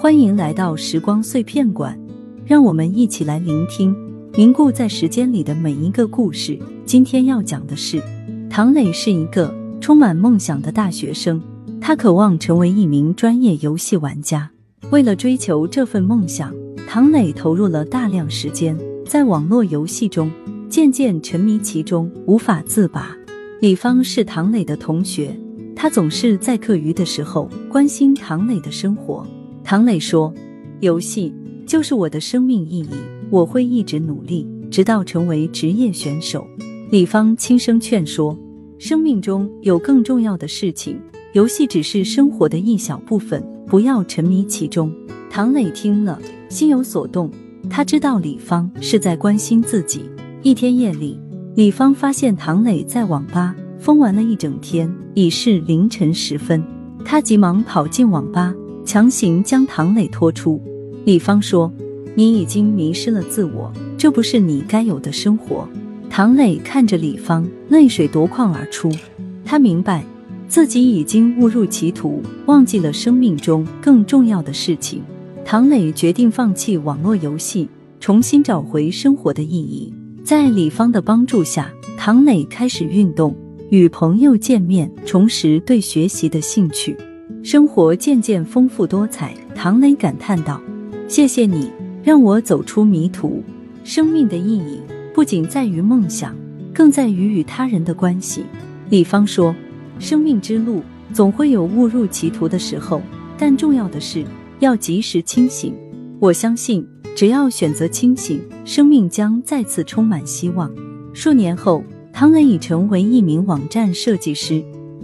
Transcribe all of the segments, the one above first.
欢迎来到时光碎片馆，让我们一起来聆听凝固在时间里的每一个故事。今天要讲的是，唐磊是一个充满梦想的大学生，他渴望成为一名专业游戏玩家。为了追求这份梦想，唐磊投入了大量时间在网络游戏中，渐渐沉迷其中，无法自拔。李芳是唐磊的同学。他总是在课余的时候关心唐磊的生活。唐磊说：“游戏就是我的生命意义，我会一直努力，直到成为职业选手。”李芳轻声劝说：“生命中有更重要的事情，游戏只是生活的一小部分，不要沉迷其中。”唐磊听了，心有所动。他知道李芳是在关心自己。一天夜里，李芳发现唐磊在网吧。疯玩了一整天，已是凌晨时分。他急忙跑进网吧，强行将唐磊拖出。李芳说：“你已经迷失了自我，这不是你该有的生活。”唐磊看着李芳，泪水夺眶而出。他明白自己已经误入歧途，忘记了生命中更重要的事情。唐磊决定放弃网络游戏，重新找回生活的意义。在李芳的帮助下，唐磊开始运动。与朋友见面，重拾对学习的兴趣，生活渐渐丰富多彩。唐磊感叹道：“谢谢你，让我走出迷途。生命的意义不仅在于梦想，更在于与他人的关系。”李芳说：“生命之路总会有误入歧途的时候，但重要的是要及时清醒。我相信，只要选择清醒，生命将再次充满希望。”数年后。唐磊已成为一名网站设计师，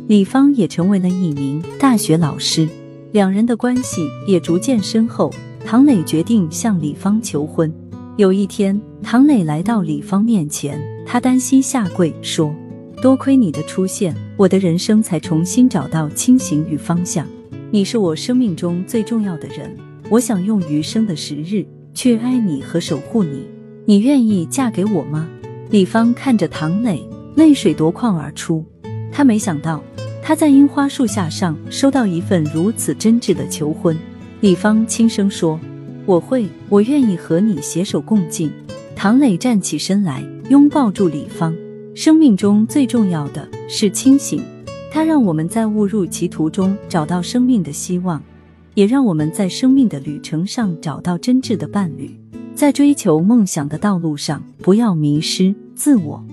李芳也成为了一名大学老师，两人的关系也逐渐深厚。唐磊决定向李芳求婚。有一天，唐磊来到李芳面前，他单膝下跪说：“多亏你的出现，我的人生才重新找到清醒与方向。你是我生命中最重要的人，我想用余生的时日去爱你和守护你。你愿意嫁给我吗？”李芳看着唐磊，泪水夺眶而出。他没想到，他在樱花树下上收到一份如此真挚的求婚。李芳轻声说：“我会，我愿意和你携手共进。”唐磊站起身来，拥抱住李芳。生命中最重要的是清醒，它让我们在误入歧途中找到生命的希望，也让我们在生命的旅程上找到真挚的伴侣。在追求梦想的道路上，不要迷失。自我。